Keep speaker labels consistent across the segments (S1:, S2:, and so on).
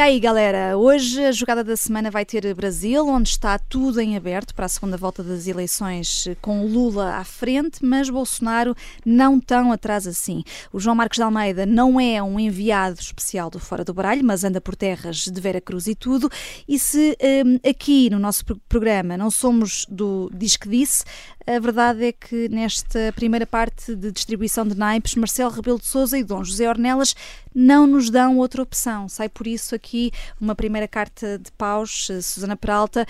S1: aí, galera, hoje a jogada da semana vai ter Brasil, onde está tudo em aberto para a segunda volta das eleições com Lula à frente, mas Bolsonaro não tão atrás assim. O João Marcos de Almeida não é um enviado especial do Fora do Baralho, mas anda por terras de Vera Cruz e tudo. E se um, aqui no nosso programa não somos do Diz que Disse, a verdade é que nesta primeira parte de distribuição de naipes, Marcelo Rebelo de Sousa e Dom José Ornelas não nos dão outra opção. Sai por isso aqui uma primeira carta de paus, eh, Susana Peralta.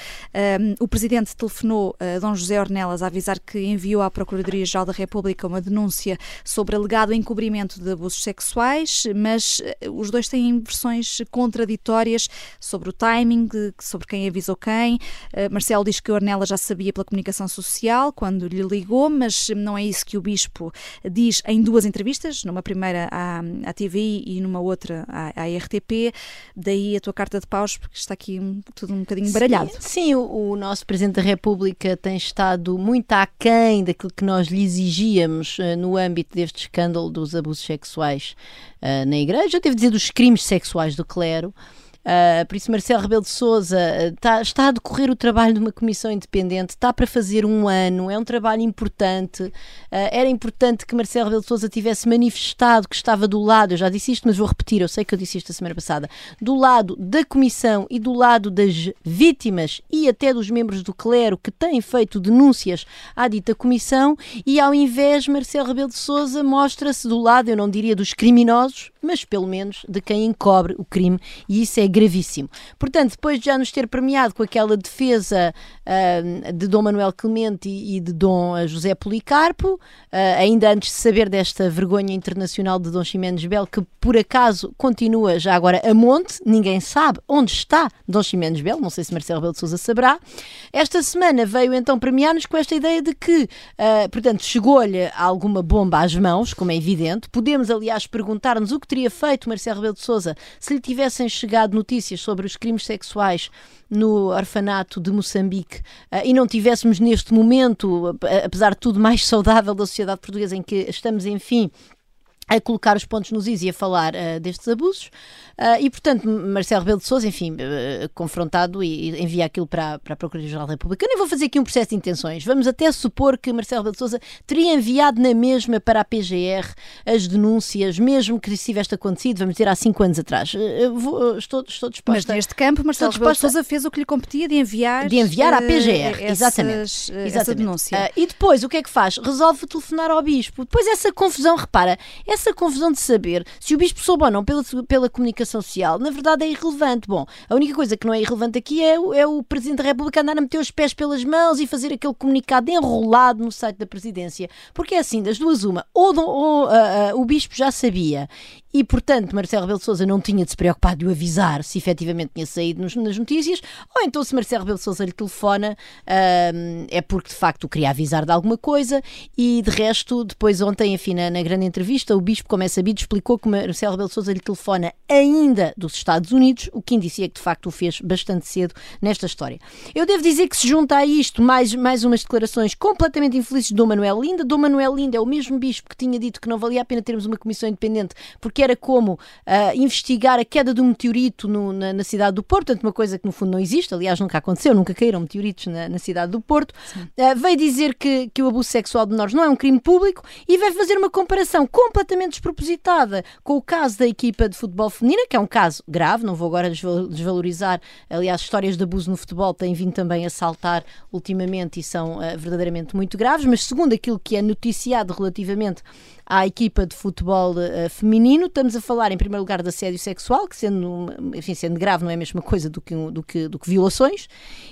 S1: Um, o presidente telefonou a Dom José Ornelas a avisar que enviou à Procuradoria-Geral da República uma denúncia sobre alegado encobrimento de abusos sexuais, mas eh, os dois têm versões contraditórias sobre o timing, sobre quem avisou quem. Uh, Marcelo diz que Ornelas já sabia pela comunicação social, quando quando lhe ligou, mas não é isso que o Bispo diz em duas entrevistas, numa primeira à, à TVI e numa outra à, à RTP. Daí a tua carta de paus, porque está aqui um, tudo um bocadinho baralhado.
S2: Sim, sim o, o, nosso Presidente da República tem estado muito aquém daquilo que nós lhe exigíamos uh, no âmbito deste escândalo dos abusos sexuais uh, na Igreja, eu devo dizer dos crimes sexuais do clero. Uh, por isso, Marcelo Rebelo de Souza está, está a decorrer o trabalho de uma comissão independente, está para fazer um ano, é um trabalho importante. Uh, era importante que Marcelo Rebelo de Souza tivesse manifestado que estava do lado, eu já disse isto, mas vou repetir, eu sei que eu disse isto a semana passada, do lado da comissão e do lado das vítimas e até dos membros do clero que têm feito denúncias à dita comissão e ao invés Marcelo Rebelo de Souza mostra-se do lado, eu não diria dos criminosos, mas pelo menos de quem encobre o crime e isso é gravíssimo. Portanto, depois de já nos ter premiado com aquela defesa uh, de Dom Manuel Clemente e, de Dom José Policarpo, uh, ainda antes de saber desta vergonha internacional de Dom Ximenes Bel, que por acaso continua já agora a monte, ninguém sabe onde está Dom Ximenes Bel, não sei se Marcelo Rebelo de Sousa saberá. Esta semana veio então premiar-nos com esta ideia de que, uh, portanto, chegou-lhe alguma bomba às mãos, como é evidente. Podemos, aliás, perguntar-nos o que teria feito Marcelo Rebelo de Sousa se lhe tivessem chegado notícias sobre os crimes sexuais no orfanato de Moçambique uh, e não tivéssemos neste momento, apesar de tudo, mais saudável da sociedade portuguesa em que estamos, enfim, a colocar os pontos nos is e a falar uh, destes abusos. Uh, e, portanto, Marcelo Rebelo de Sousa, enfim, uh, confrontado e, e, envia aquilo para, para a Procuradoria-Geral da República. Eu nem vou fazer aqui um processo de intenções. Vamos até supor que Marcelo Rebelo de Sousa teria enviado na mesma para a PGR as denúncias, mesmo que isso tivesse acontecido, vamos dizer, há cinco anos atrás. Vou, estou, estou disposta...
S1: Mas neste campo, Marcelo Rebelo de Sousa fez o que lhe competia de enviar...
S2: De enviar à PGR, essas, exatamente. exatamente. Essa denúncia. e depois, o que é que faz? Resolve telefonar ao Bispo. Depois essa confusão, repara, essa essa confusão de saber se o bispo soube ou não pela, pela comunicação social, na verdade é irrelevante. Bom, a única coisa que não é irrelevante aqui é, é o Presidente da República andar a meter os pés pelas mãos e fazer aquele comunicado enrolado no site da Presidência. Porque é assim, das duas uma, ou, ou uh, uh, o bispo já sabia e, portanto, Marcelo Rebelo de Sousa não tinha de se preocupar de o avisar se efetivamente tinha saído nos, nas notícias, ou então se Marcelo Rebelo de Sousa lhe telefona é porque de facto o queria avisar de alguma coisa e de resto, depois ontem, enfim, na, na, grande entrevista, o Bispo, como é sabido, explicou que Marcelo Rebelo de Sousa lhe telefona ainda dos Estados Unidos, o que indicia que de facto o fez bastante cedo nesta história. Eu devo dizer que se junta a isto mais, mais umas declarações completamente infelizes de Dom Manuel Linda. Dom Manuel Linda é o mesmo Bispo que tinha dito que não valia a pena termos uma comissão independente porque que era como uh, investigar a queda de um meteorito no, na, na, cidade do Porto, portanto, uma coisa que no fundo não existe, aliás, nunca aconteceu, nunca caíram meteoritos na, na cidade do Porto. Uh, veio dizer que, que o abuso sexual de menores não é um crime público e veio fazer uma comparação completamente despropositada com o caso da equipa de futebol feminina, que é um caso grave, não vou agora desvalorizar, aliás, histórias de abuso no futebol têm vindo também a saltar ultimamente e são uh, verdadeiramente muito graves, mas segundo aquilo que é noticiado relativamente à equipa de futebol uh, feminino. Estamos a falar, em primeiro lugar, de assédio sexual, que sendo, enfim, sendo grave não é a mesma coisa do que, do, que, do que violações.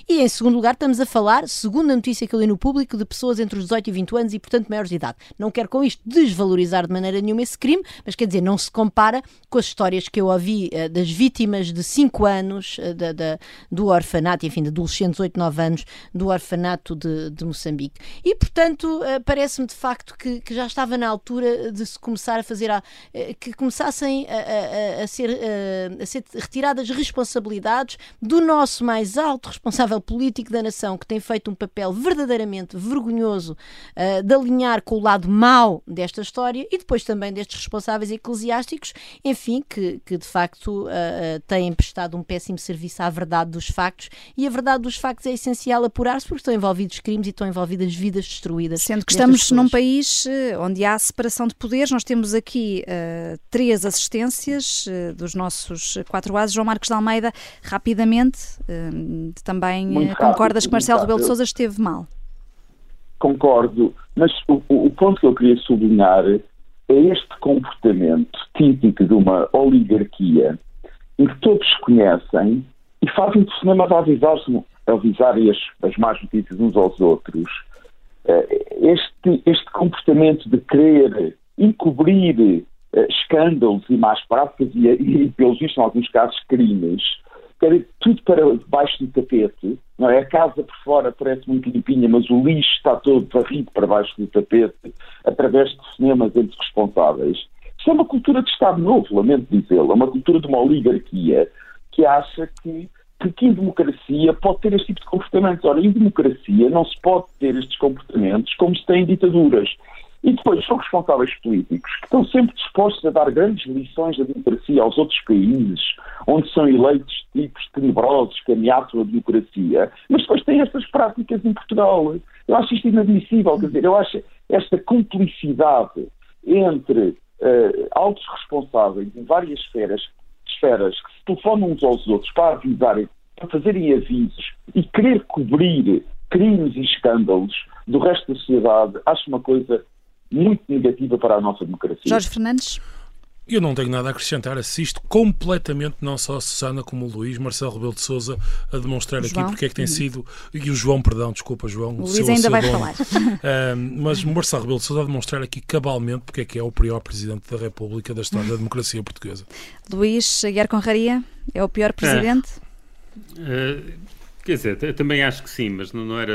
S2: E, em segundo lugar, estamos a falar, segundo a notícia que eu li no público, de pessoas entre os 18 e 20 anos e, portanto, maiores de idade. Não quero com isto desvalorizar de maneira nenhuma esse crime, mas quer dizer, não se compara com as histórias que eu ouvi uh, das vítimas de 5 anos uh, da, da, do orfanato, enfim, de adolescentes 8, 9 anos, do orfanato de, de Moçambique. E, portanto, parece-me de facto que, que já estava na altura de se começar a fazer, a, eh, que começassem a, a, a, ser, a, ser retiradas responsabilidades do nosso mais alto responsável político da nação, que tem feito um papel verdadeiramente vergonhoso uh, de alinhar com o lado mau desta história e depois também destes responsáveis eclesiásticos, enfim, que, que de facto uh, têm prestado um péssimo serviço à verdade dos factos e a verdade dos factos é essencial apurar-se porque estão envolvidos crimes e estão envolvidas vidas destruídas.
S1: Sendo que estamos pessoas. num país onde há separação de poderes, nós temos aqui uh, três assistências uh, dos nossos quatro bases. João Marcos de Almeida, rapidamente, uh, também concordas que Marcelo Rebelo de Sousa esteve mal?
S3: Concordo, mas o, o ponto que eu queria sublinhar é este comportamento típico de uma oligarquia em que todos conhecem e fazem de cinema a avisar-se avisarem as, as más notícias uns aos outros. Este, este comportamento de querer encobrir uh, escândalos e más práticas e, e, vistos, em alguns casos, crimes. Tudo para baixo do tapete. Não é? A casa por fora parece muito limpinha, mas o lixo está todo varrido para baixo do tapete através de cinemas entre responsáveis. Isso é uma cultura de Estado novo, lamento dizê-lo. É uma cultura de uma oligarquia que acha que que em democracia pode ter este tipo de comportamentos. Ora, em democracia não se pode ter estes comportamentos como se tem em ditaduras. E depois são responsáveis políticos que estão sempre dispostos a dar grandes lições da democracia aos outros países, onde são eleitos tipos tenebrosos que ameaçam a democracia, mas depois têm estas práticas em Portugal. Eu acho isto inadmissível, quer dizer, eu acho esta cumplicidade entre uh, altos responsáveis em várias esferas, esferas que se telefonam uns aos outros para avisarem, para fazerem avisos e querer cobrir crimes e escândalos do resto da sociedade, acho uma coisa muito negativa para a nossa democracia.
S1: Jorge Fernandes.
S4: Eu não tenho nada a acrescentar, assisto completamente, não só a Susana como o Luís, Marcelo Rebelo de Souza, a demonstrar aqui porque é que tem uhum. sido, e o João, perdão, desculpa João.
S1: O Luís ainda vai falar.
S4: Uh, mas Marcelo Rebelo de Souza a demonstrar aqui cabalmente porque é que é o pior Presidente da República da história da democracia portuguesa.
S1: Luís Aguiar Conraria, é o pior Presidente?
S5: É. Uh, Quer dizer, também acho que sim, mas não, era,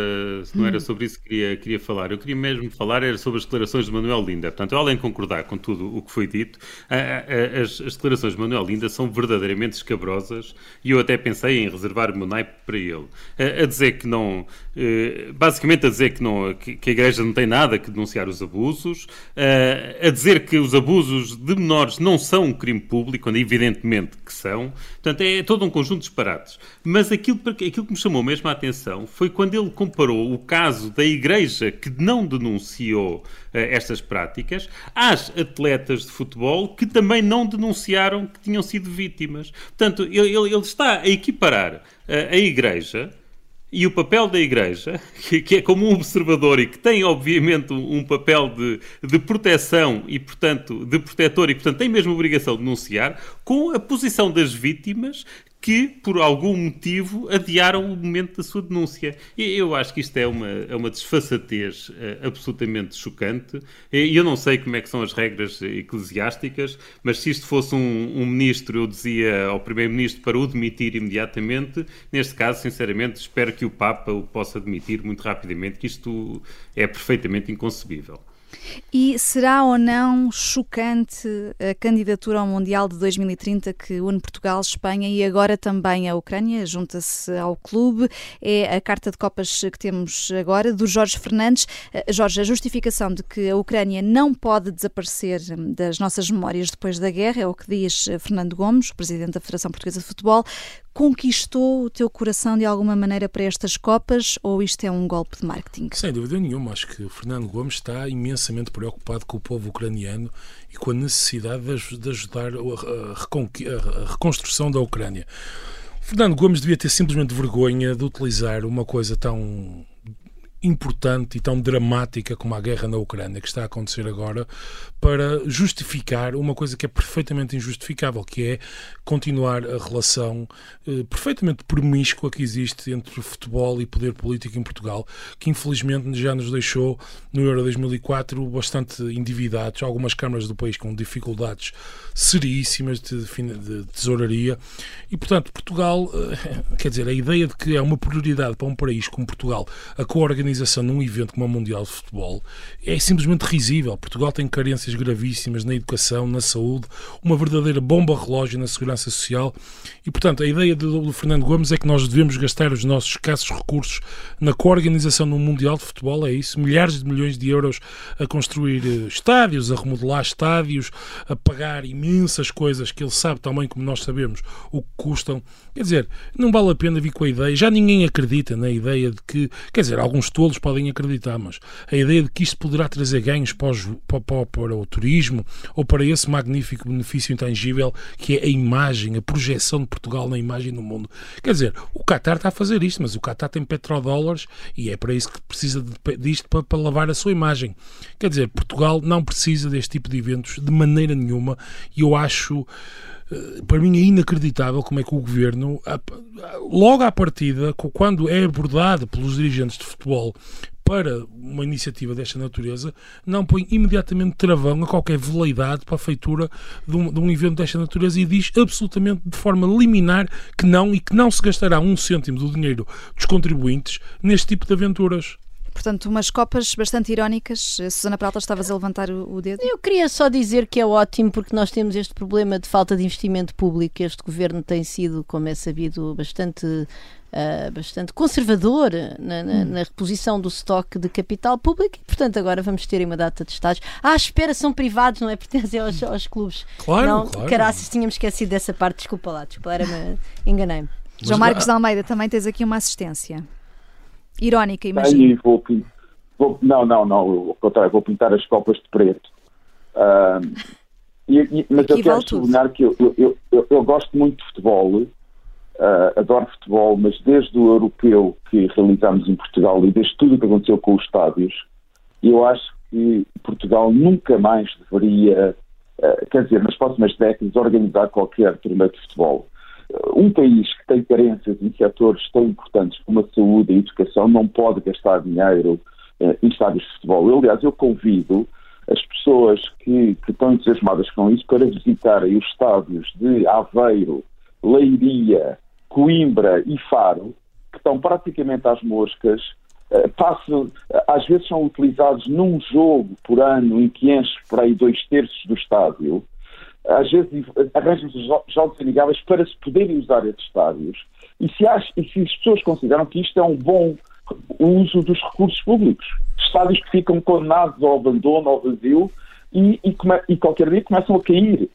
S5: não era hum. sobre isso que queria, queria falar. Eu queria mesmo falar era sobre as declarações de Manuel Linda. Portanto, além de concordar com tudo o que foi dito, as, as declarações de Manuel Linda são verdadeiramente escabrosas e eu até pensei em reservar o meu naipe para ele. A, a dizer que não, eh, basicamente a dizer que, não, que, a Igreja não tem nada que denunciar os abusos, a dizer que os abusos de menores não são um crime público, quando evidentemente que são. Portanto, é todo um conjunto de disparates. Mas aquilo, aquilo que me chamou mesmo a atenção foi quando ele comparou o caso da igreja que não denunciou uh, estas práticas às atletas de futebol que também não denunciaram que tinham sido vítimas. Portanto, ele, ele está a equiparar uh, a igreja e o papel da Igreja, que, é como um observador e que tem, obviamente, um, um papel de, de, proteção e, portanto, de protetor e, portanto, tem mesmo a obrigação de denunciar, com a posição das vítimas que, por algum motivo, adiaram o momento da sua denúncia. E eu acho que isto é uma, é uma desfaçatez uh, absolutamente chocante. E eu não sei como é que são as regras eclesiásticas, mas se isto fosse um, um ministro, eu dizia ao primeiro-ministro para o demitir imediatamente. Neste caso, sinceramente, espero que o Papa o possa demitir muito rapidamente, que isto é perfeitamente inconcebível.
S1: E será ou não chocante a candidatura ao Mundial de 2030 que une Portugal, Espanha e agora também a Ucrânia, junta-se ao clube? É a carta de Copas que temos agora, do Jorge Fernandes. Eh, Jorge, a justificação de que a Ucrânia não pode desaparecer das nossas memórias depois da guerra é o que diz eh, Fernando Gomes, presidente da Federação Portuguesa de Futebol conquistou o teu coração de alguma maneira para estas Copas ou isto é um golpe de marketing?
S4: Sem dúvida nenhuma. Acho que Fernando Gomes está imensamente preocupado com o povo ucraniano e com a necessidade de ajudar a reconstrução da Ucrânia. Fernando Gomes devia ter simplesmente vergonha de utilizar uma coisa tão importante e tão dramática como a guerra na Ucrânia que está a acontecer agora para justificar uma coisa que é perfeitamente injustificável, que é continuar a relação eh, perfeitamente promíscua que existe entre futebol e poder político em Portugal, que infelizmente já nos deixou no Euro 2004 bastante endividados, algumas câmaras do país com dificuldades seríssimas de, de tesouraria e, portanto, Portugal, eh, quer dizer, a ideia de que é uma prioridade para um país como Portugal a coorganização organização num evento como o Mundial de Futebol é simplesmente risível. Portugal tem carências gravíssimas na educação, na saúde, uma verdadeira bomba relógio na segurança social. E, portanto, a ideia do, do Fernando Gomes é que nós devemos gastar os nossos escassos recursos na co-organização um Mundial de Futebol, é isso, milhares de milhões de euros a construir eh, estádios, a remodelar estádios, a pagar imensas coisas que ele sabe também, como nós sabemos, o que custam. Quer dizer, não vale a pena vir com a ideia, já ninguém acredita na ideia de que, quer dizer, alguns tolos podem acreditar, mas a ideia de que isto poderá trazer ganhos para o, para, para o turismo ou para esse magnífico benefício intangível que é a imagem, a projeção de Portugal na imagem no mundo. Quer dizer, o Qatar está a fazer isto, mas o Qatar tem petrodólares e é para isso que precisa disto para, para lavar a sua imagem. Quer dizer, Portugal não precisa deste tipo de eventos de maneira nenhuma e eu acho eh, para mim é inacreditável como é que o governo, logo à partida, quando é abordado pelos dirigentes de futebol para uma iniciativa desta natureza, não põe imediatamente travão a qualquer veleidade para a feitura de um, de um, evento desta natureza e diz absolutamente de forma liminar que não e que não se gastará um cêntimo do dinheiro dos contribuintes neste tipo de aventuras.
S1: Portanto, umas copas bastante irónicas. Eh, Susana Prata, estavas a levantar o, dedo?
S2: Eu queria só dizer que é ótimo porque nós temos este problema de falta de investimento público. Este governo tem sido, como é sabido, bastante Uh, bastante conservador na, na, hum. na, reposição do estoque de capital público e, portanto, agora vamos ter uma data de estágios. Ah, espera, são privados, não é? Pertencem aos, aos clubes.
S4: Claro,
S2: não,
S4: claro.
S2: Caraças, tínhamos esquecido dessa parte. Desculpa lá, desculpa, era-me. Enganei-me.
S1: João Marcos de Almeida, também tens aqui uma assistência. Irónica, imagino.
S3: Vou, vou, não, não, não, ao contrário, vou pintar as copas de preto. Uh, e, e, mas Aqui eu quero sublinhar que eu, eu, eu, eu, gosto muito de futebol, uh, adoro futebol, mas desde o europeu que realizamos em Portugal e desde tudo o que aconteceu com os estádios, eu acho que Portugal nunca mais deveria, uh, quer dizer, nas próximas décadas, organizar qualquer torneio de futebol um país que tem carências em setores tão importantes como a saúde e a educação não pode gastar dinheiro eh, em estádios de futebol. Eu, aliás, eu convido as pessoas que, que estão entusiasmadas com isso para visitarem os estádios de Aveiro, Leiria, Coimbra e Faro, que estão praticamente às moscas, eh, passam, às vezes são utilizados num jogo por ano em que enche por aí dois terços do estádio, às vezes arranjam-se jogos amigáveis para se poderem usar esses estádios. E se, acha, e se as pessoas consideram que isto é um bom uso dos recursos públicos, estádios que ficam condenados ao abandono, ao vazio, e, e, e qualquer dia começam a cair.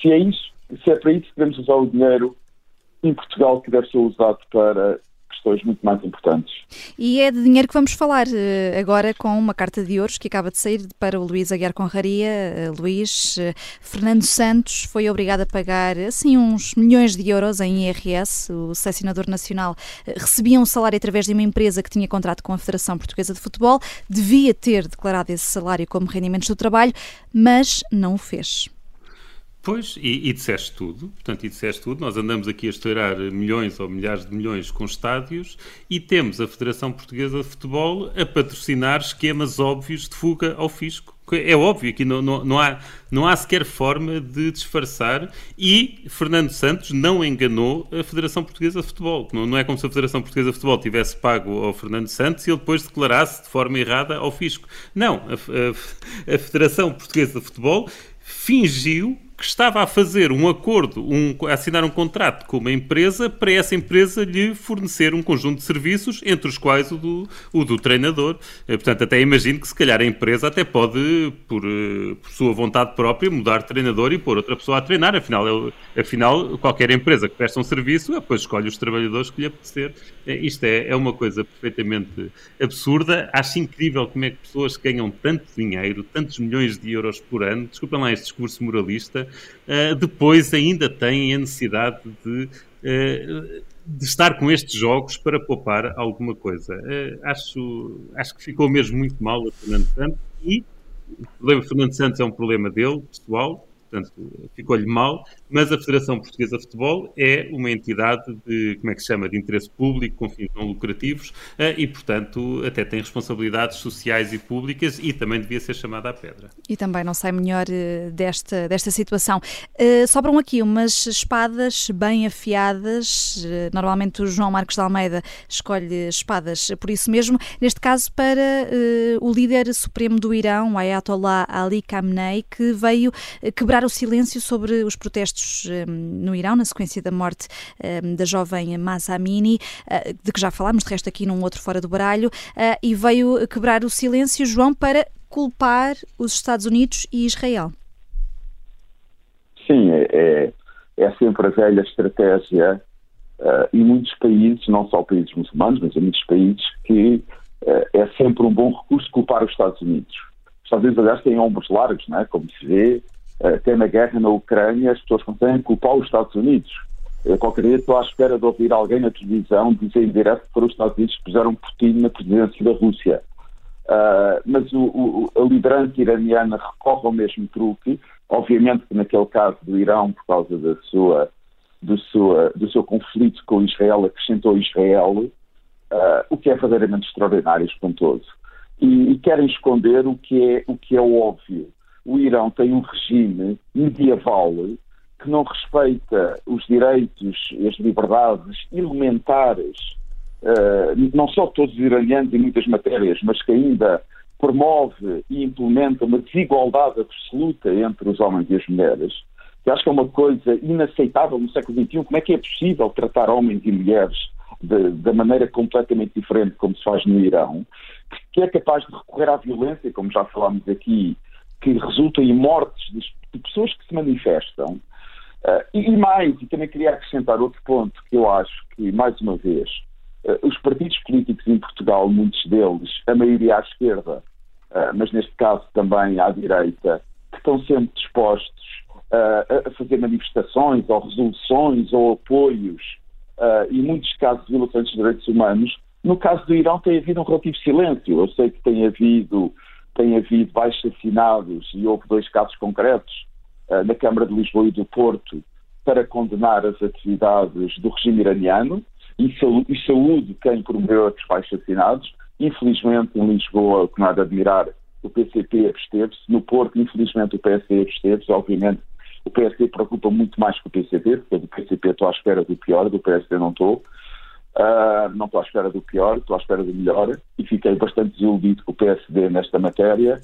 S3: Se é isso, se é para isso que devemos usar o dinheiro em Portugal que deve ser usado para questões muito mais importantes.
S1: E é de dinheiro que vamos falar eh, agora com uma carta de ouros que acaba de sair para o Luís Aguiar Conraria. Eh, Luís, eh, Fernando Santos foi obrigado a pagar assim uns milhões de euros em IRS. O selecionador nacional recebia um salário através de uma empresa que tinha contrato com a Federação Portuguesa de Futebol, devia ter declarado esse salário como rendimentos do trabalho, mas não o fez.
S5: Pois, e, e disseste tudo, portanto, e disseste tudo. Nós andamos aqui a estourar milhões ou milhares de milhões com estádios e temos a Federação Portuguesa de Futebol a patrocinar esquemas óbvios de fuga ao fisco. É óbvio que não, não, não, há, não há sequer forma de disfarçar e Fernando Santos não enganou a Federação Portuguesa de Futebol. Não, não é como se a Federação Portuguesa de Futebol tivesse pago ao Fernando Santos e ele depois declarasse de forma errada ao fisco. Não, a, a, a Federação Portuguesa de Futebol fingiu que estava a fazer um acordo, um, a assinar um contrato com uma empresa para essa empresa lhe fornecer um conjunto de serviços, entre os quais o do, o do treinador. Eh, portanto, até imagino que se calhar a empresa até pode, por, eh, por sua vontade própria, mudar de treinador e pôr outra pessoa a treinar. Afinal, é, afinal qualquer empresa que presta um serviço, depois escolhe os trabalhadores que lhe apetecer. É, isto é, é uma coisa perfeitamente absurda. Acho incrível como é que pessoas ganham tanto dinheiro, tantos milhões de euros por ano, desculpem lá este discurso moralista, uh, depois ainda têm a necessidade de, uh, de estar com estes jogos para poupar alguma coisa. Uh, acho, acho que ficou mesmo muito mal a Fernando Santos e o problema Fernando Santos é um problema dele, pessoal, portanto, ficou-lhe mal, mas a Federação Portuguesa de Futebol é uma entidade de, como é que se chama, de interesse público, com fins não lucrativos, eh, e, portanto, até tem responsabilidades sociais e públicas e também devia ser chamada à pedra.
S1: E também não sai melhor eh, desta, desta situação. Uh, sobram aqui umas espadas bem afiadas, normalmente o João Marcos de Almeida escolhe espadas por isso mesmo, neste caso para o líder supremo do Irão, Ayatollah Ali Khamenei, que veio quebrar o silêncio sobre os protestos um, no Irão, na sequência da morte um, da jovem Masa Amini, uh, de que já falámos, de resto aqui num outro fora do baralho, uh, e veio quebrar o silêncio, João, para culpar os Estados Unidos e Israel.
S3: Sim, é, é, é sempre a velha estratégia uh, em muitos países, não só países muçulmanos, mas em muitos países, que uh, é sempre um bom recurso culpar os Estados Unidos. Os Estados Unidos, aliás, têm ombros largos, é? como se vê, até na guerra na Ucrânia, as pessoas conseguem culpar os Estados Unidos. Eu, qualquer dia estou à espera de ouvir alguém na televisão dizer em direto que os Estados Unidos que puseram Putin na presidência da Rússia. Uh, mas o, o, a liderança iraniana recorre ao mesmo truque. Obviamente que naquele caso do Irão, por causa da sua, do, sua, do seu conflito com Israel, acrescentou Israel, uh, o que é verdadeiramente extraordinário espantoso. E, e querem esconder o que, é, o que é óbvio o Irão tem um regime medieval que não respeita os direitos as liberdades elementares, uh, não só todos os iranianos em muitas matérias, mas que ainda promove e implementa uma desigualdade absoluta entre os homens e as mulheres, que acho que é uma coisa inaceitável no século XXI. Como é que é possível tratar homens e mulheres da maneira completamente diferente como se faz no Irão, que é capaz de recorrer à violência, como já falámos aqui, que resultam em mortes de, de pessoas que se manifestam. Uh, e, mais, e também queria acrescentar outro ponto que eu acho que, mais uma vez, uh, os partidos políticos em Portugal, muitos deles, a maioria à esquerda, uh, mas neste caso também à direita, que estão sempre dispostos a fazer manifestações ou resoluções ou apoios, e muitos casos violações dos direitos humanos, no caso do Irão tem havido um relativo silêncio. Eu sei que tem havido tem havido baixos assinados e houve dois casos concretos uh, na Câmara de Lisboa e do Porto para condenar as atividades do regime iraniano e, saúde, e saúde quem promoveu esses baixos assinados. Infelizmente, em Lisboa, o que não admirar, o PCP absteve-se. No Porto, infelizmente, o PSD absteve-se. Obviamente, o PSD preocupa muito mais que o PCP, porque do PCP estou à espera do pior, do PSD não estou. Uh, não estou à espera do pior, estou à espera do melhor e fiquei bastante desiludido com o PSD nesta matéria.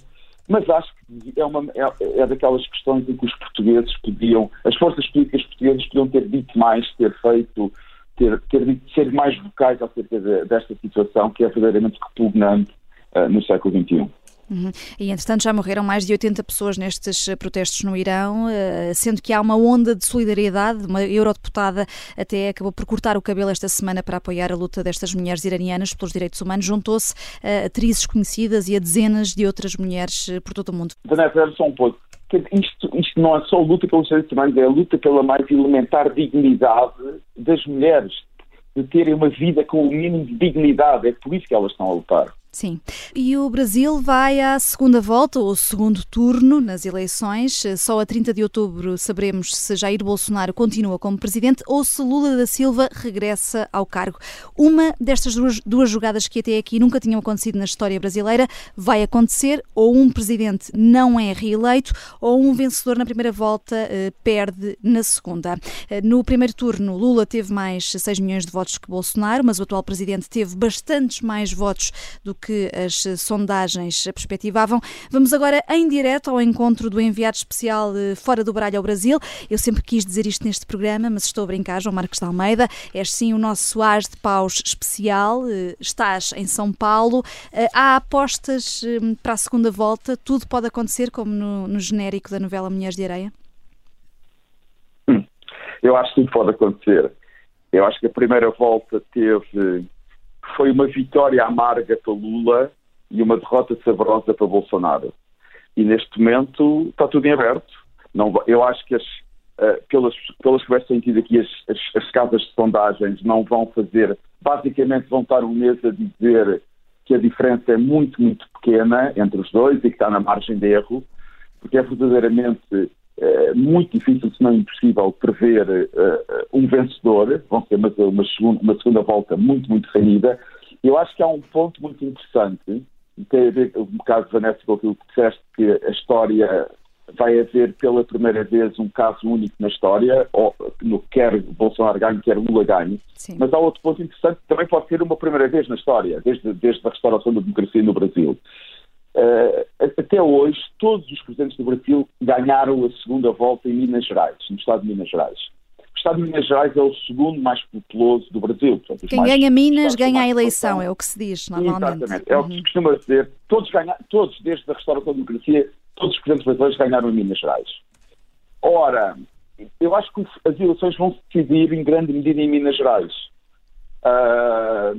S3: Mas acho que é, uma, é, é daquelas questões em que os portugueses podiam, as forças políticas portuguesas podiam ter dito mais, ter feito, ter, ter dito, ser mais vocais acerca de, desta situação que é verdadeiramente repugnante uh, no século XXI.
S1: Uhum. E entretanto já morreram mais de 80 pessoas nestes eh, protestos no Irão, eh, sendo que há uma onda de solidariedade. Uma eurodeputada até acabou por cortar o cabelo esta semana para apoiar a luta destas mulheres iranianas pelos direitos humanos. Juntou-se a atrizes conhecidas e a dezenas de outras mulheres eh, por todo o mundo.
S3: Vanessa, só um pouco. Isto, isto não é só luta pelos direitos humanos, é a luta pela mais elementar dignidade das mulheres, de terem uma vida com o mínimo de dignidade. É por isso que elas estão a lutar.
S1: Sim. E o Brasil vai à segunda volta, ou segundo turno, nas eleições. Só a 30 de outubro saberemos se Jair Bolsonaro continua como presidente ou se Lula da Silva regressa ao cargo. Uma destas duas, duas jogadas que até aqui nunca tinham acontecido na história brasileira vai acontecer, ou um presidente não é reeleito, ou um vencedor na primeira volta eh, perde na segunda. Eh, no primeiro turno, Lula teve mais 6 milhões de votos que Bolsonaro, mas o atual presidente teve bastantes mais votos do que as sondagens perspectivavam. Vamos agora em direto ao encontro do enviado especial eh, fora do baralho ao Brasil. Eu sempre quis dizer isto neste programa, mas estou a brincar, João Marcos de Almeida. És sim o nosso Soares de Paus especial. Eh, estás em São Paulo. Eh, há apostas para a segunda volta. Tudo pode acontecer, como no, no genérico da novela Mulheres de Areia?
S3: Hum, eu acho que tudo pode acontecer. Eu acho que a primeira volta teve foi uma vitória amarga para Lula e uma derrota saborosa para Bolsonaro. E neste momento está tudo em aberto. Não, eu acho que as, uh, pelas, pelas que vai sentido aqui, as, as, as, casas de sondagens não vão fazer, basicamente vão estar um mês a dizer que a diferença é muito, muito pequena entre os dois e que está na margem de erro, porque é verdadeiramente é muito difícil, se não impossível, prever uh, um vencedor. Vão ser uma, uma, segunda, uma segunda volta muito, muito renhida. Eu acho que há um ponto muito interessante, tem a ver, um bocado, Vanessa, com aquilo que disseste, que a história vai haver pela primeira vez um caso único na história, ou no quer Bolsonaro ganhe, quer Lula ganhe. Sim. Mas há outro ponto interessante que também pode ser uma primeira vez na história, desde, desde a restauração da democracia no Brasil. Uh, até hoje, todos os presidentes do Brasil ganharam a segunda volta em Minas Gerais, no estado de Minas Gerais. O estado de Minas Gerais é o segundo mais populoso do Brasil.
S1: Portanto, Quem ganha Minas ganha a eleição, é o que se diz normalmente.
S3: Exatamente, é o que se costuma dizer. Todos, ganha, todos desde a restauração da democracia, todos os presidentes brasileiros ganharam em Minas Gerais. Ora, eu acho que as eleições vão se decidir em grande medida em Minas Gerais. Uh,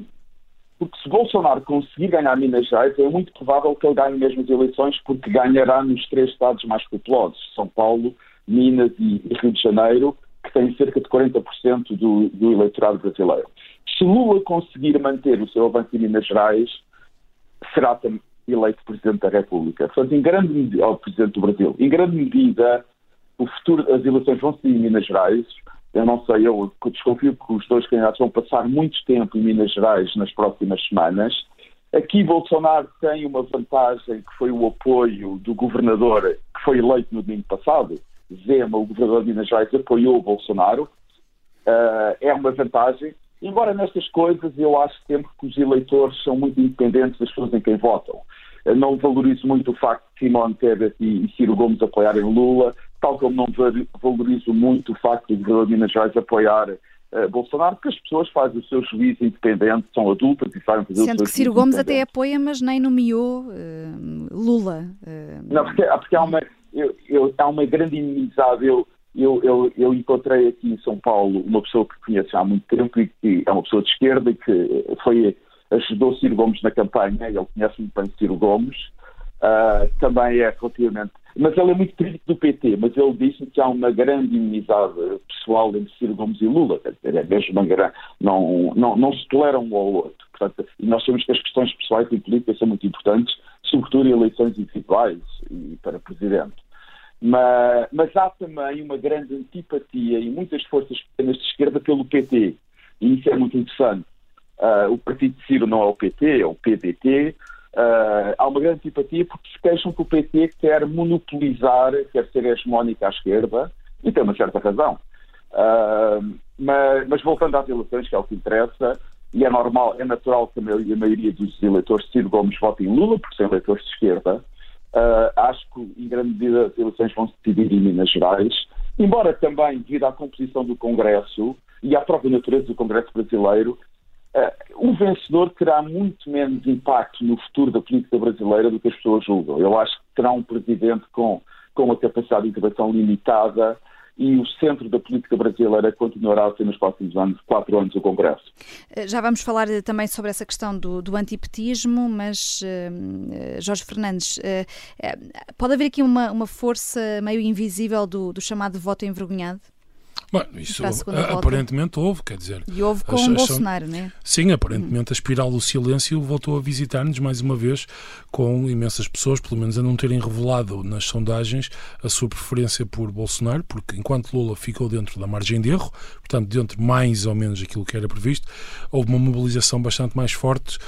S3: porque se Bolsonaro conseguir ganhar Minas Gerais, é muito provável que ele ganhe mesmo as eleições, porque ganhará nos três estados mais populosos, São Paulo, Minas e Rio de Janeiro, que têm cerca de 40% do, do eleitorado brasileiro. Se Lula conseguir manter o seu avanço em Minas Gerais, será eleito Presidente da República. Portanto, em grande medida, oh, Presidente do Brasil, em grande medida, o futuro das eleições vão ser em Minas Gerais, eu não sei, eu desconfio que os dois candidatos vão passar muito tempo em Minas Gerais nas próximas semanas. Aqui Bolsonaro tem uma vantagem que foi o apoio do governador que foi eleito no domingo passado. Zema, o governador de Minas Gerais, apoiou Bolsonaro. Uh, é uma vantagem. Embora nestas coisas eu acho sempre que os eleitores são muito independentes das pessoas em quem votam. Eu não valorizo muito o facto de Simone Tebet e Ciro Gomes apoiarem Lula tal como não valorizo muito o facto de o governador de Minas Gerais apoiar uh, Bolsonaro, porque as pessoas fazem o seu juízo independente, são adultas e sabem fazer
S1: Sendo o
S3: seu
S1: que Ciro Gomes até apoia, mas nem nomeou uh, Lula.
S3: Uh... Não, porque, porque há, uma, eu, eu, há uma grande inimizade. Eu, eu, eu, eu, encontrei aqui em São Paulo uma pessoa que conheço há muito tempo e que é uma pessoa de esquerda e que foi, ajudou Ciro Gomes na campanha, ele conhece muito bem Ciro Gomes, uh, também é relativamente mas ele é muito crítico do PT, mas ele disse que há uma grande inimizade pessoal entre Ciro Gomes e Lula, quer dizer, é mesmo uma grande, não, não, não se toleram um ao outro. Portanto, nós sabemos que as questões pessoais e políticas são muito importantes, sobretudo em eleições individuais e para presidente. Mas, mas há também uma grande antipatia em muitas forças pequenas de esquerda pelo PT, e isso é muito interessante. Uh, o partido de Ciro não é o PT, é o PDT, Uh, há uma grande simpatia porque se queixam que o PT quer monopolizar, quer ser hegemónica à esquerda, e tem uma certa razão. Uh, mas, mas, voltando às eleições, que é o que interessa, e é normal, é natural que a maioria, dos eleitores de Ciro Gomes votem em Lula, porque são eleitores de esquerda. Uh, acho que, em grande medida, as eleições vão se decidir em Minas Gerais, embora também, devido à composição do Congresso e à própria natureza do Congresso brasileiro, o vencedor terá muito menos impacto no futuro da política brasileira do que as pessoas julgam. Eu acho que terá um presidente com, com uma capacidade de intervenção limitada e o centro da política brasileira continuará a ser nos próximos anos, quatro anos, o Congresso.
S1: Eh, já vamos falar eh, também sobre essa questão do, do antipetismo, mas uh, Jorge Fernandes, uh, pode haver aqui uma, uma força meio invisível do, do chamado voto envergonhado?
S4: Bom, isso aparentemente houve, quer dizer.
S1: E houve com o Bolsonaro, não é?
S4: Sim, aparentemente a espiral do silêncio voltou a visitar-nos mais uma vez, com imensas pessoas, pelo menos a não terem revelado nas sondagens a sua preferência por Bolsonaro, porque enquanto Lula ficou dentro da margem de erro, portanto, dentro mais ou menos aquilo que era previsto, houve uma mobilização bastante mais forte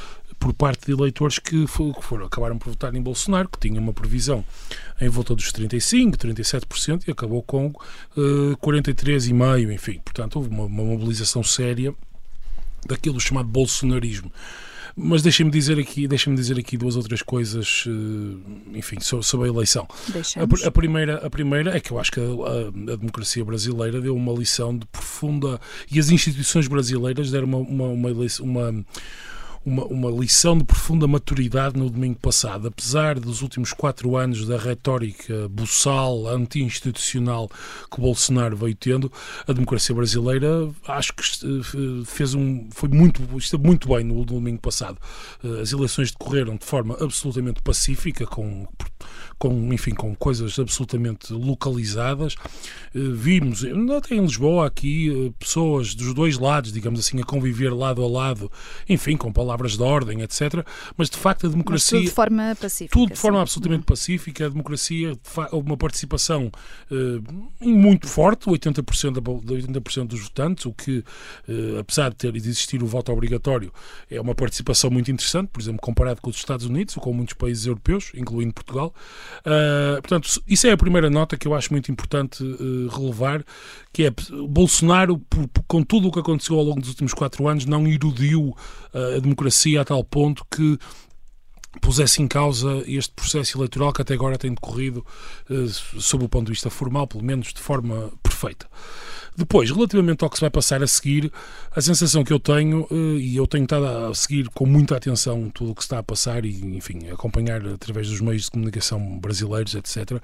S4: por parte de eleitores que, foi, que foram, acabaram por votar em Bolsonaro, que tinha uma previsão em volta dos 35%, 37% e acabou com uh, eh, 43,5%, enfim. Portanto, houve uma, uma mobilização séria daquilo chamado bolsonarismo. Mas deixem-me dizer aqui, deixem-me dizer aqui duas outras coisas, eh, enfim, sobre a eleição. A, a, primeira, a primeira é que eu acho que a, a, a, democracia brasileira deu uma lição de profunda e as instituições brasileiras deram uma, uma, uma, uma uma, uma lição de profunda maturidade no domingo passado. Apesar dos últimos quatro anos da retórica buçal, anti-institucional que Bolsonaro veio tendo, a democracia brasileira acho que eh, fez um, foi muito, esteve muito bem no, no domingo passado. Eh, as eleições decorreram de forma absolutamente pacífica, com com, enfim, com coisas absolutamente localizadas. Vimos, até em Lisboa, aqui, pessoas dos dois lados, digamos assim, a conviver lado a lado, enfim, com palavras de ordem, etc. Mas de facto a democracia. Mas
S1: tudo de forma pacífica.
S4: Tudo de forma absolutamente uhum. pacífica. A democracia, uma participação uh, muito forte, 80%, 80% dos votantes, o que, apesar de ter de existir o voto obrigatório, é uma participação muito interessante, por exemplo, comparado com os Estados Unidos ou com muitos países europeus, incluindo Portugal. Uh, portanto, isso é a primeira nota que eu acho muito importante relevar, que é Bolsonaro, por, por, com tudo o que aconteceu ao longo dos últimos quatro anos, não erudiu a democracia a tal ponto que pusesse em causa este processo eleitoral que até agora tem decorrido, eh, sob o ponto de vista formal, pelo menos de forma perfeita. Depois, relativamente ao que se vai passar a seguir, a sensação que eu tenho, eh, e eu tenho estado a seguir com muita atenção tudo o que está a passar e, enfim, acompanhar através dos meios de comunicação brasileiros, etc.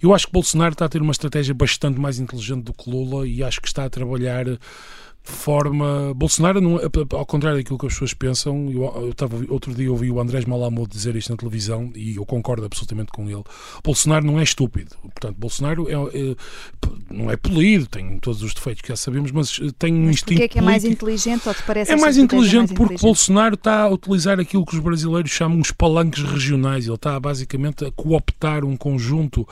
S4: Eu acho que Bolsonaro está a ter uma estratégia bastante mais inteligente do que Lula e acho que está a trabalhar forma. Bolsonaro, não, é, ao contrário daquilo que as pessoas pensam, eu, eu estava, outro dia ouvi o Andrés Malamud dizer isto na televisão e eu concordo absolutamente com ele. Bolsonaro não é estúpido. Portanto, Bolsonaro é, é não é polido, tem todos os defeitos que já sabemos, mas eh, tem um mas instinto.
S1: é que é mais inteligente ou te parece
S4: É mais inteligente mais porque inteligente? Bolsonaro está a utilizar aquilo que os brasileiros chamam os palanques regionais. Ele está basicamente a cooptar um conjunto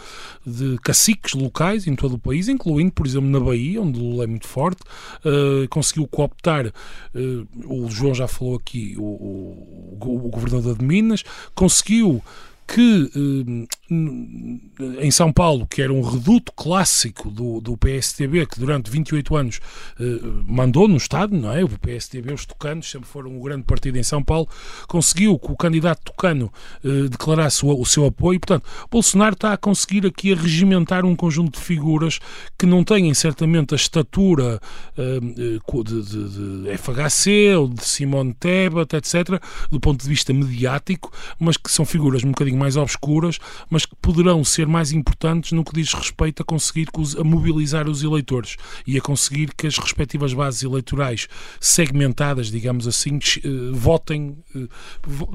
S4: de caciques locais em todo o país, incluindo, por exemplo, na Bahia, onde Lula é muito forte. Uh, conseguiu cooptar, uh, o João já falou aqui, o, o, o governador de Minas, conseguiu que eh, em São Paulo, que era um reduto clássico do, do PSTB, que durante 28 anos eh, mandou no Estado, não é? O PSTB, os tucanos, sempre foram o grande partido em São Paulo, conseguiu que o candidato tucano eh, declarasse o, o, seu apoio. Portanto, Bolsonaro está a conseguir aqui regimentar um conjunto de figuras que não têm certamente a estatura de, de, de FHC ou de Simone Tebet, etc., do ponto de vista mediático, mas que são figuras um bocadinho mais obscuras, mas que poderão ser mais importantes no que diz respeito a conseguir a mobilizar os eleitores e a conseguir que as respectivas bases eleitorais segmentadas, digamos assim, eh, votem, eh,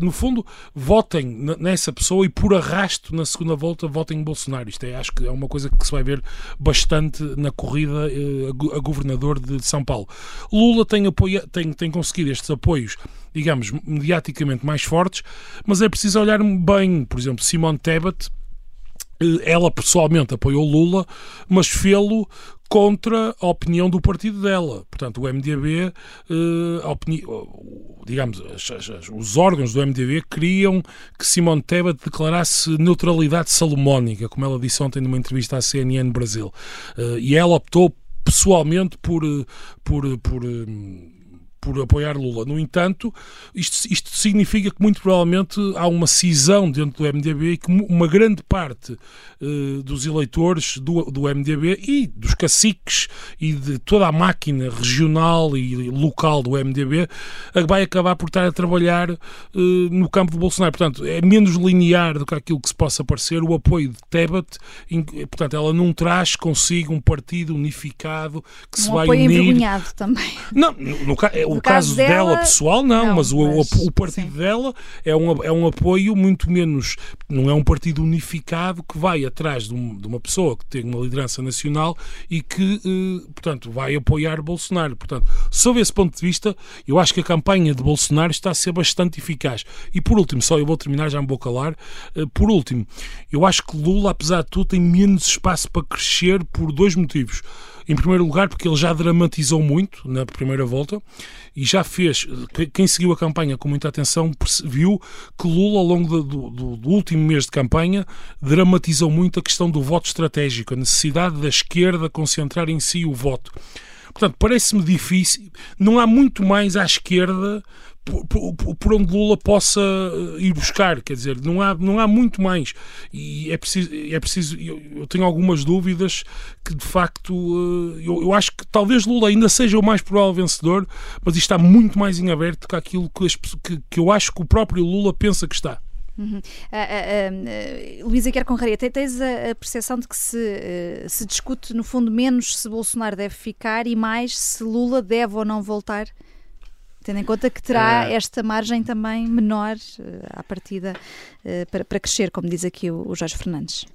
S4: no fundo, votem nessa pessoa e por arrasto na segunda volta votem em Bolsonaro. Isto é, acho que é uma coisa que se vai ver bastante na corrida eh, a governador de São Paulo. Lula tem, apoia, tem, tem conseguido estes apoios digamos, mediaticamente mais fortes, mas é preciso olhar bem, por exemplo, Simone Tebet, eh, ela pessoalmente apoiou Lula, mas fê-lo contra a opinião do partido dela. Portanto, o MDB, eh, digamos, os órgãos do MDB queriam que Simone Tebet declarasse neutralidade salomónica, como ela disse ontem numa entrevista à CNN Brasil. Eh, e ela optou pessoalmente por, por, por por apoiar Lula. No entanto, isto, isto, significa que muito provavelmente há uma cisão dentro do MDB e que uma grande parte uh, dos eleitores do, do MDB e dos caciques e de toda a máquina regional e local do MDB vai acabar por estar a trabalhar uh, no campo de Bolsonaro. Portanto, é menos linear do que aquilo que se possa parecer o apoio de Tebet. Portanto, ela não traz consigo um partido unificado que
S1: um
S4: se vai
S1: apoio
S4: unir.
S1: também.
S4: Não, no, no, o no caso, caso dela, dela, pessoal, não, não mas, o, mas, o, partido sim. dela é um, é um apoio muito menos. Não é um partido unificado que vai atrás de, um, de uma pessoa que tem uma liderança nacional e que, eh, portanto, vai apoiar Bolsonaro. Portanto, sob esse ponto de vista, eu acho que a campanha de Bolsonaro está a ser bastante eficaz. E por último, só eu vou terminar, já me vou calar. Eh, por último, eu acho que Lula, apesar de tudo, tem menos espaço para crescer por dois motivos. Em primeiro lugar, porque ele já dramatizou muito na primeira volta e já fez. Quem seguiu a campanha com muita atenção viu que Lula, ao longo do, do, do último mês de campanha, dramatizou muito a questão do voto estratégico, a necessidade da esquerda concentrar em si o voto. Portanto, parece-me difícil. Não há muito mais à esquerda por, por, onde Lula possa eh, ir buscar, quer dizer, não há, não há muito mais. E é preciso, é preciso eu, eu tenho algumas dúvidas que de facto eh, eu, eu, acho que talvez Lula ainda seja o mais provável vencedor, mas isto está muito mais em aberto que aquilo que, as, que, que eu acho que o próprio Lula pensa que está.
S1: Uhum. Uh, uh, uh, Luísa Quer Conraria, tens a, a percepção de que se, uh, se discute, no fundo, menos se Bolsonaro deve ficar e mais se Lula deve ou não voltar? Tendo em conta que terá uh, esta margem também menor uh, à partida uh, para, para crescer, como diz aqui o, o Jorge Fernandes.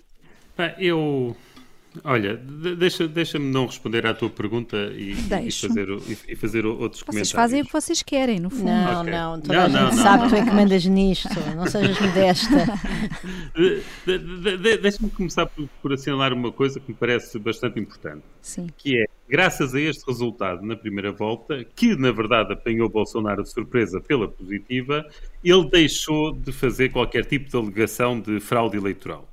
S5: Eu Olha, deixa-me deixa não responder à tua pergunta e, e fazer, e, fazer outros vocês comentários.
S1: Vocês fazem o que vocês querem, no fundo.
S2: Não, okay. não, toda não, a gente não, sabe não. que tu é que mandas nisto, não sejas modesta.
S5: de, de, de, Deixa-me começar por, por assinalar uma coisa que me parece bastante importante.
S1: Sim.
S5: Que é, graças a este resultado na primeira volta, que na verdade apanhou Bolsonaro de surpresa pela positiva, ele deixou de fazer qualquer tipo de alegação de fraude eleitoral.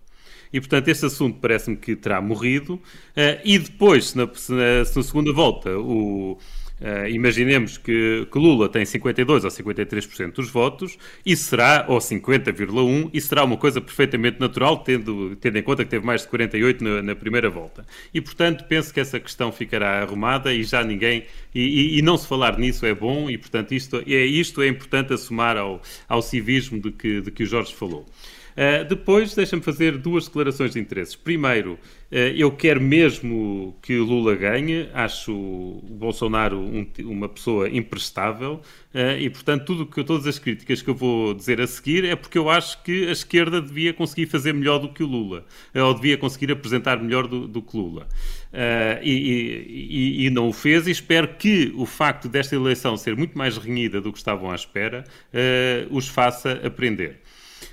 S5: E, portanto, este assunto parece-me que terá morrido. Uh, e depois, na, na, na, segunda volta, o, uh, imaginemos que, que, Lula tem 52% ou 53% dos votos, isso será, ou 50,1%, isso será uma coisa perfeitamente natural, tendo, tendo em conta que teve mais de 48% na, na primeira volta. E, portanto, penso que essa questão ficará arrumada e já ninguém. E, e, e não se falar nisso é bom, e, portanto, isto é, isto é importante assumar ao, ao civismo de que, de que o Jorge falou. Uh, depois, deixa-me fazer duas declarações de interesses. Primeiro, uh, eu quero mesmo que Lula ganhe. Acho o Bolsonaro um, uma pessoa imprestável uh, e, portanto, tudo que, todas as críticas que eu vou dizer a seguir é porque eu acho que a esquerda devia conseguir fazer melhor do que o Lula, ou devia conseguir apresentar melhor do, do que Lula. E, e, e, não o fez, e espero que o facto desta eleição ser muito mais renhida do que estavam à espera os faça aprender.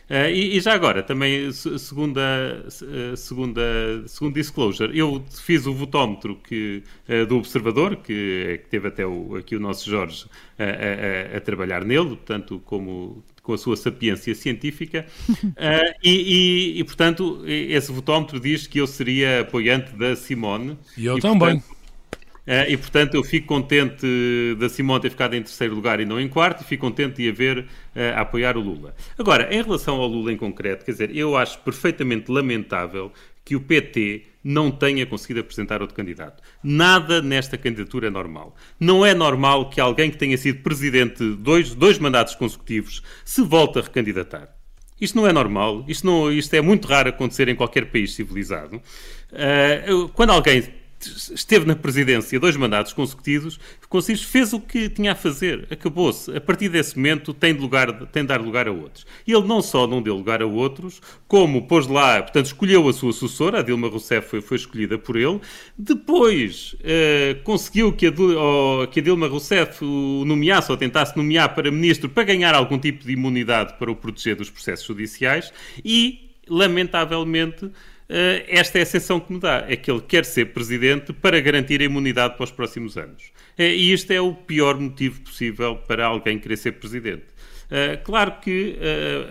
S5: Uh, e, e, já agora, também, segunda, eh, segunda, segundo disclosure, eu fiz o votómetro que, uh, do Observador, que, que, teve até o, aqui o nosso Jorge a, a, a trabalhar nele, portanto, como com a sua sapiência científica, uh, e, e, e, portanto, esse votómetro diz que eu seria apoiante da Simone.
S4: E eu e, também.
S5: Portanto, Uh, e portanto eu fico contente da Simone ter ficado em terceiro lugar e não em quarto, e fico contente de haver uh, a apoiar o Lula. Agora, em relação ao Lula em concreto, quer dizer, eu acho perfeitamente lamentável que o PT não tenha conseguido apresentar outro candidato. Nada nesta candidatura é normal. Não é normal que alguém que tenha sido presidente dois, dois mandatos consecutivos se volte a recandidatar. Isto não é normal, isto, não, isto é muito raro acontecer em qualquer país civilizado. Uh, quando alguém esteve na presidência dois mandatos consecutivos, conseguiu, fez o que tinha a fazer, acabou-se. A partir desse momento tem de, lugar, tem de dar lugar a outros. E ele não só não deu lugar a outros, como pôs lá, portanto, escolheu a sua sucessora, a Dilma Rousseff foi, foi escolhida por ele, depois uh, conseguiu que a, que a Dilma Rousseff o nomeasse ou tentasse nomear para ministro para ganhar algum tipo de imunidade para o proteger dos processos judiciais e, lamentavelmente, esta é a sensação que me dá, é que ele quer ser presidente para garantir a imunidade para os próximos anos. Uh, e este é o pior motivo possível para alguém querer ser presidente. Uh, claro que,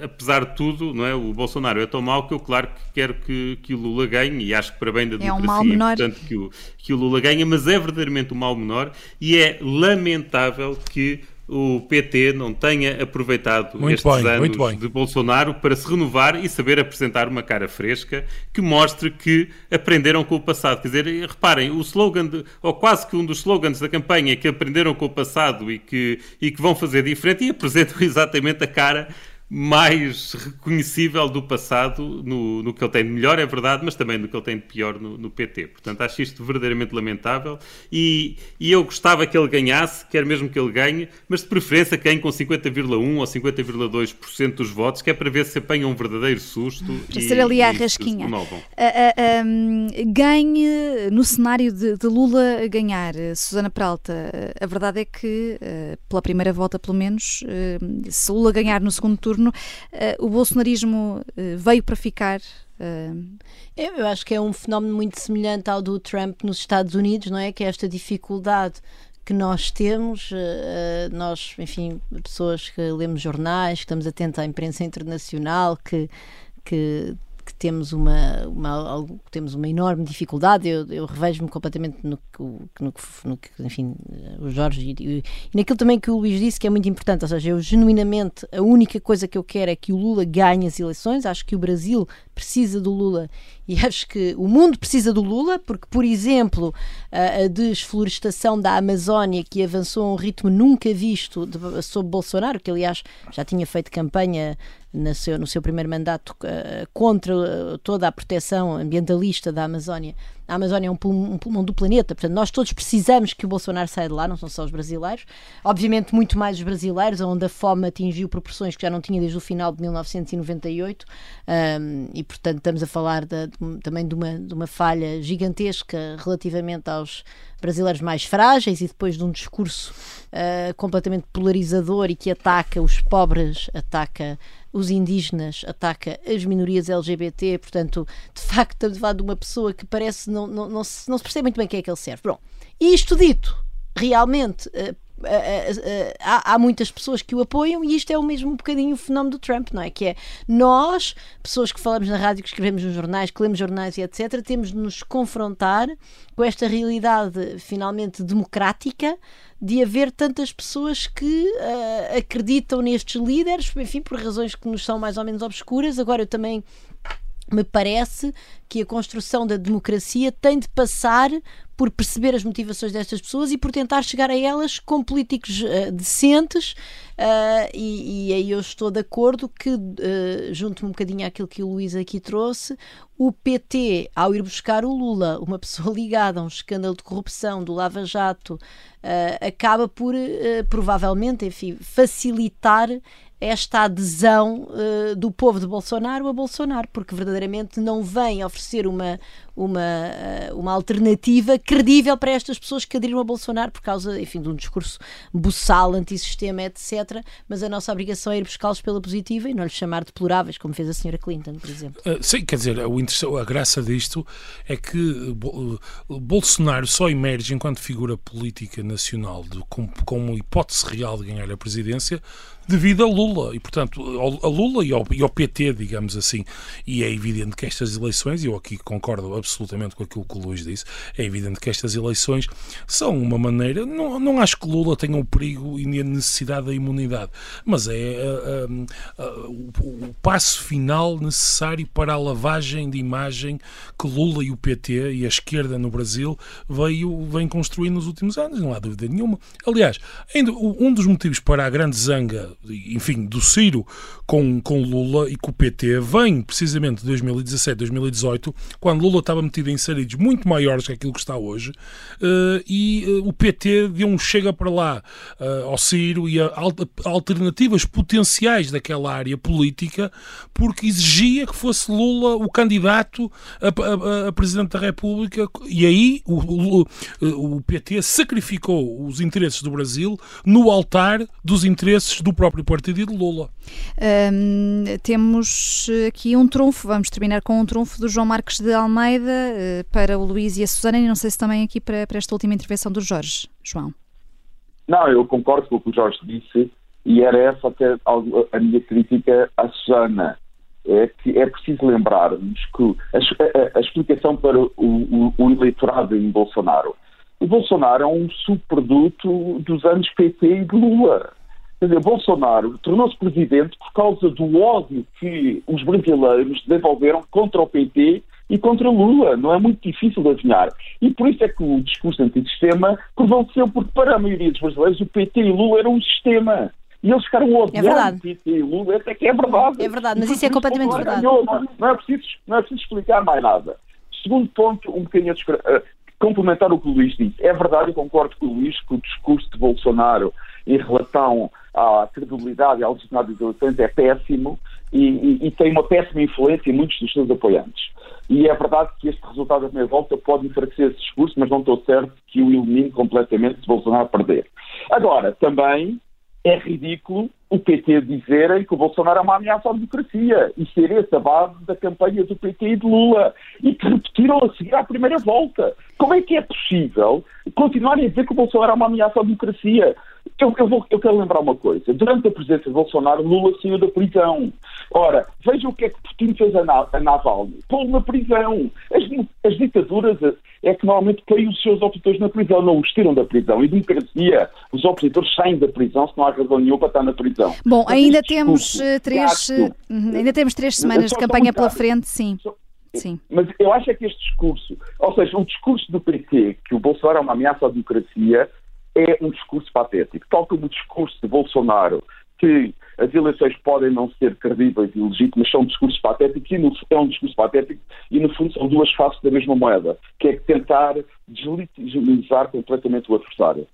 S5: apesar de tudo, não é, o Bolsonaro é tão mau que eu, claro, que quero que, que o Lula ganhe e acho que para bem da democracia é, um é importante que o, que o Lula ganhe, mas é verdadeiramente um mal menor e é lamentável que o PT não tenha aproveitado muito estes bem, anos de Bolsonaro para se renovar e saber apresentar uma cara fresca que mostre que aprenderam com o passado. Quer dizer, reparem, o slogan, de, ou quase que um dos slogans da campanha é que aprenderam com o passado e que, e que vão fazer diferente e apresentam exatamente a cara mais reconhecível do passado no, no que ele tem de melhor, é verdade, mas também no que ele tem de pior no, no PT. Portanto, acho isto verdadeiramente lamentável e, e, eu gostava que ele ganhasse, quer mesmo que ele ganhe, mas de preferência ganhe com 50,1% ou 50,2% dos votos, que é para ver se apanha um verdadeiro susto.
S1: Para e, ser ali à rasquinha. Uh, um, ganhe no cenário de, de, Lula ganhar, Susana Peralta, a verdade é que, pela primeira volta pelo menos, se Lula ganhar no segundo turno, turno, uh, o bolsonarismo uh, veio para ficar.
S2: Uh... Eu acho que é um fenómeno muito semelhante ao do Trump nos Estados Unidos, não é? Que é esta dificuldade que nós temos, nós, enfim, pessoas que lemos jornais, que estamos atentos à imprensa internacional, que, que que temos uma, uma, temos uma enorme dificuldade. Eu, eu revejo-me completamente no, no, no, no que, enfim, o Jorge e, e, naquilo também que o Luís disse, que é muito importante. Ou seja, eu genuinamente, a única coisa que eu quero é que o Lula ganhe as eleições. Acho que o Brasil precisa do Lula e acho que o mundo precisa do Lula, porque, por exemplo, a, desflorestação da Amazónia, que avançou a um ritmo nunca visto de, sob Bolsonaro, que aliás já tinha feito campanha no seu, no seu primeiro mandato uh, contra uh, toda a proteção ambientalista da Amazónia, a Amazónia é um pulmão, um pulmão, do planeta, portanto, nós todos precisamos que o Bolsonaro saia de lá, não são só os brasileiros. Obviamente, muito mais os brasileiros, onde a fome atingiu proporções que já não tinha desde o final de 1998, um, e portanto, estamos a falar de, de, também de uma, de uma falha gigantesca relativamente aos brasileiros mais frágeis e depois de um discurso uh, completamente polarizador e que ataca os pobres, ataca os indígenas, ataca as minorias LGBT, portanto, de facto, estamos a de uma pessoa que parece não, não, não, se, não se percebe muito bem quem é que ele serve. Bom, isto dito, realmente uh, há, há, muitas pessoas que o apoiam e isto é o mesmo um bocadinho o fenómeno do Trump, não é? Que é nós, pessoas que falamos na rádio, que escrevemos nos jornais, que lemos jornais e etc., temos de nos confrontar com esta realidade finalmente democrática de haver tantas pessoas que acreditam nestes líderes, enfim, por razões que nos são mais ou menos obscuras. Agora eu também me parece que a construção da democracia tem de passar por perceber as motivações destas pessoas e por tentar chegar a elas com políticos uh, decentes uh, e, e, aí eu estou de acordo que, uh, junto um bocadinho àquilo que o Luís aqui trouxe, o PT, ao ir buscar o Lula, uma pessoa ligada a um escândalo de corrupção do Lava Jato, acaba por, provavelmente, enfim, facilitar esta adesão uh, do povo de Bolsonaro a Bolsonaro, porque verdadeiramente não vem oferecer uma, uma, uh, uma alternativa credível para estas pessoas que aderiram a Bolsonaro por causa, enfim, de um discurso buçal, antissistema, etc. Mas a nossa obrigação é ir buscá-los pela positiva e não lhes chamar de deploráveis, como fez a senhora Clinton, por exemplo.
S4: Uh, sim, quer dizer, a graça disto é que Bolsonaro só emerge enquanto figura política nacional de, com, com uma hipótese real de ganhar a presidência devido a Lula e, portanto, a Lula e ao, e ao, PT, digamos assim. E é evidente que estas eleições, e eu aqui concordo absolutamente com aquilo que o Luís disse, é evidente que estas eleições são uma maneira. Não, não acho que Lula tenha o perigo e a necessidade da imunidade, mas é o, o passo final necessário para a lavagem de imagem que Lula e o PT e a esquerda no Brasil veio, vem construir nos últimos anos, não há dúvida nenhuma. Aliás, ainda um dos motivos para a grande zanga enfim, do Ciro com, com Lula e com o PT vem precisamente de 2017, 2018, quando Lula estava metido em saídos muito maiores que aquilo que está hoje, uh, e uh, o PT deu um chega para lá uh, ao Ciro e a, alternativas potenciais daquela área política, porque exigia que fosse Lula o candidato a, a, a Presidente da República, e aí o, o, o PT sacrificou os interesses do Brasil no altar dos interesses do próprio partido e de Lula.
S1: Um, temos aqui um trunfo, vamos terminar com um trunfo do João Marques de Almeida uh, para o Luís e a Susana, e não sei se também aqui para, para esta última intervenção do Jorge. João.
S3: Não, eu concordo com o que o Jorge disse, e era essa até a minha crítica à Susana. É que é preciso lembrarmos que a, a, a explicação para o, o, o eleitorado em Bolsonaro o Bolsonaro é um subproduto dos anos PT e de Lula. Quer dizer, Bolsonaro tornou-se presidente por causa do ódio que os brasileiros desenvolveram contra o PT e contra Lula. Não é muito difícil de adivinhar. E por isso é que o discurso antissistema prevaleceu, porque para a maioria dos brasileiros o PT e Lula eram um sistema. E eles ficaram odiando é o PT e Lula, até que é verdade.
S2: É verdade, mas isso é completamente verdade.
S3: Ganhou, não, não, é preciso, não é preciso explicar mais nada. Segundo ponto, um bocadinho a uh, complementar o que o Luís disse. É verdade, eu concordo com o Luís que o discurso de Bolsonaro em relação à credibilidade e ao legitimidade dos eleições é péssimo e, e, e, tem uma péssima influência em muitos dos seus apoiantes. E é verdade que este resultado da primeira volta pode enfraquecer esse discurso, mas não estou certo que o elimine completamente se Bolsonaro perder. Agora, também é ridículo o PT dizerem que o Bolsonaro é uma ameaça à democracia e ser essa a base da campanha do PT e de Lula e que repetiram a seguir à primeira volta. Como é que é possível continuarem a dizer que o Bolsonaro é uma ameaça à democracia? Eu, eu, vou, eu, quero lembrar uma coisa. Durante a presença de Bolsonaro, Lula saiu da prisão. Ora, veja o que é que Putin fez a, Na, a Navalny. Pô-lo na prisão. As, as, ditaduras é que normalmente põem os seus opositores na prisão, não os tiram da prisão. E democracia, os opositores saem da prisão se não há razão nenhuma para estar na prisão.
S1: Bom, ainda temos, uh, três, uh, ainda temos três semanas de campanha pela frente, sim. Sim.
S3: Mas eu acho é que este discurso, ou seja, o discurso do PT, que o Bolsonaro é uma ameaça à democracia, é um discurso patético. Tal como o discurso de Bolsonaro, que as eleições podem não ser credíveis e legítimas, são um discurso patético e no, é um discurso patético e no fundo são duas faces da mesma moeda, que é tentar deslegitimizar completamente o adversário.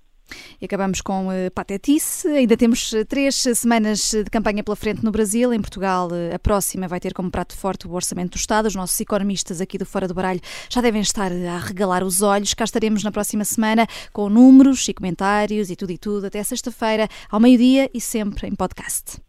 S1: E acabamos com uh, patetice. Ainda temos eh, três semanas de campanha pela frente no Brasil. Em Portugal, a próxima vai ter como prato forte o Orçamento do Estado. Os nossos economistas aqui do Fora do Baralho já devem estar a regalar os olhos. Cá estaremos na próxima semana com números e comentários e tudo e tudo. Até sexta-feira, ao meio-dia e sempre em podcast.